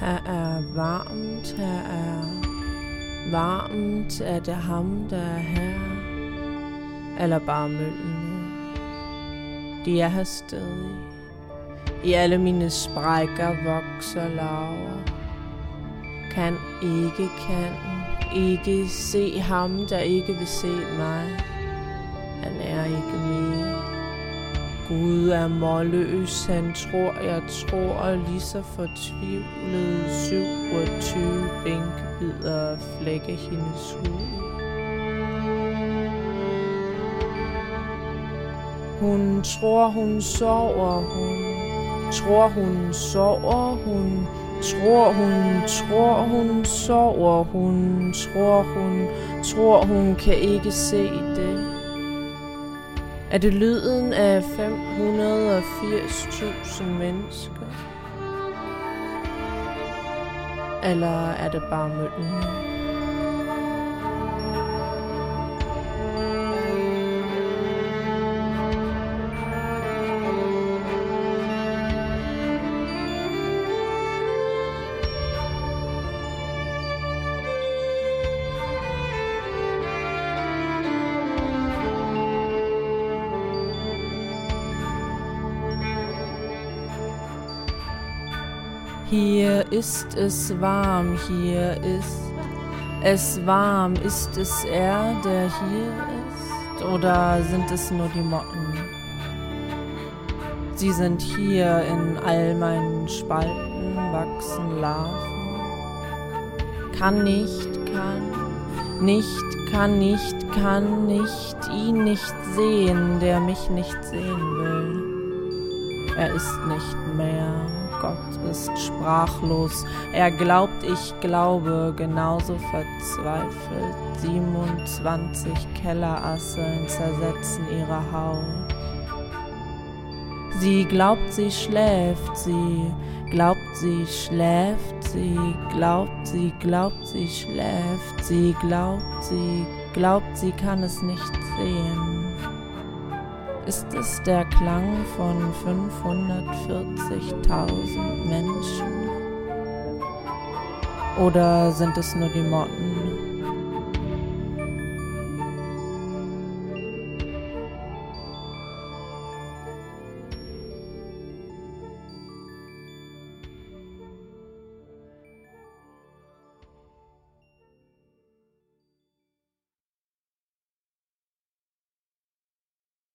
Her er varmt, her er varmt. Er det ham, der er her? Eller bare møllen? De er her stadig. I alle mine sprækker vokser laver. Kan ikke, kan ikke se ham, der ikke vil se mig. Han er ikke mere. Gud er målløs, han tror, jeg tror, og lige så fortvivlet 27 bænkebider flække hendes hud. Hun tror, hun sover, hun tror, hun sover, hun tror, hun tror, hun sover, hun tror, hun tror, hun kan ikke se det. Er det lyden af 580.000 mennesker? Eller er det bare møllen? Hier ist es warm, hier ist es warm. Ist es er, der hier ist? Oder sind es nur die Motten? Sie sind hier in all meinen Spalten, wachsen Larven. Kann nicht, kann nicht, kann nicht, kann nicht, ihn nicht sehen, der mich nicht sehen will. Er ist nicht mehr. Gott ist sprachlos. Er glaubt, ich glaube, genauso verzweifelt. 27 Kellerasseln zersetzen ihre Haut. Sie glaubt, sie schläft, sie glaubt, sie schläft, sie glaubt, sie glaubt, sie schläft, sie glaubt, sie glaubt, sie kann es nicht sehen. Ist es der Klang von 540.000 Menschen? Oder sind es nur die Motten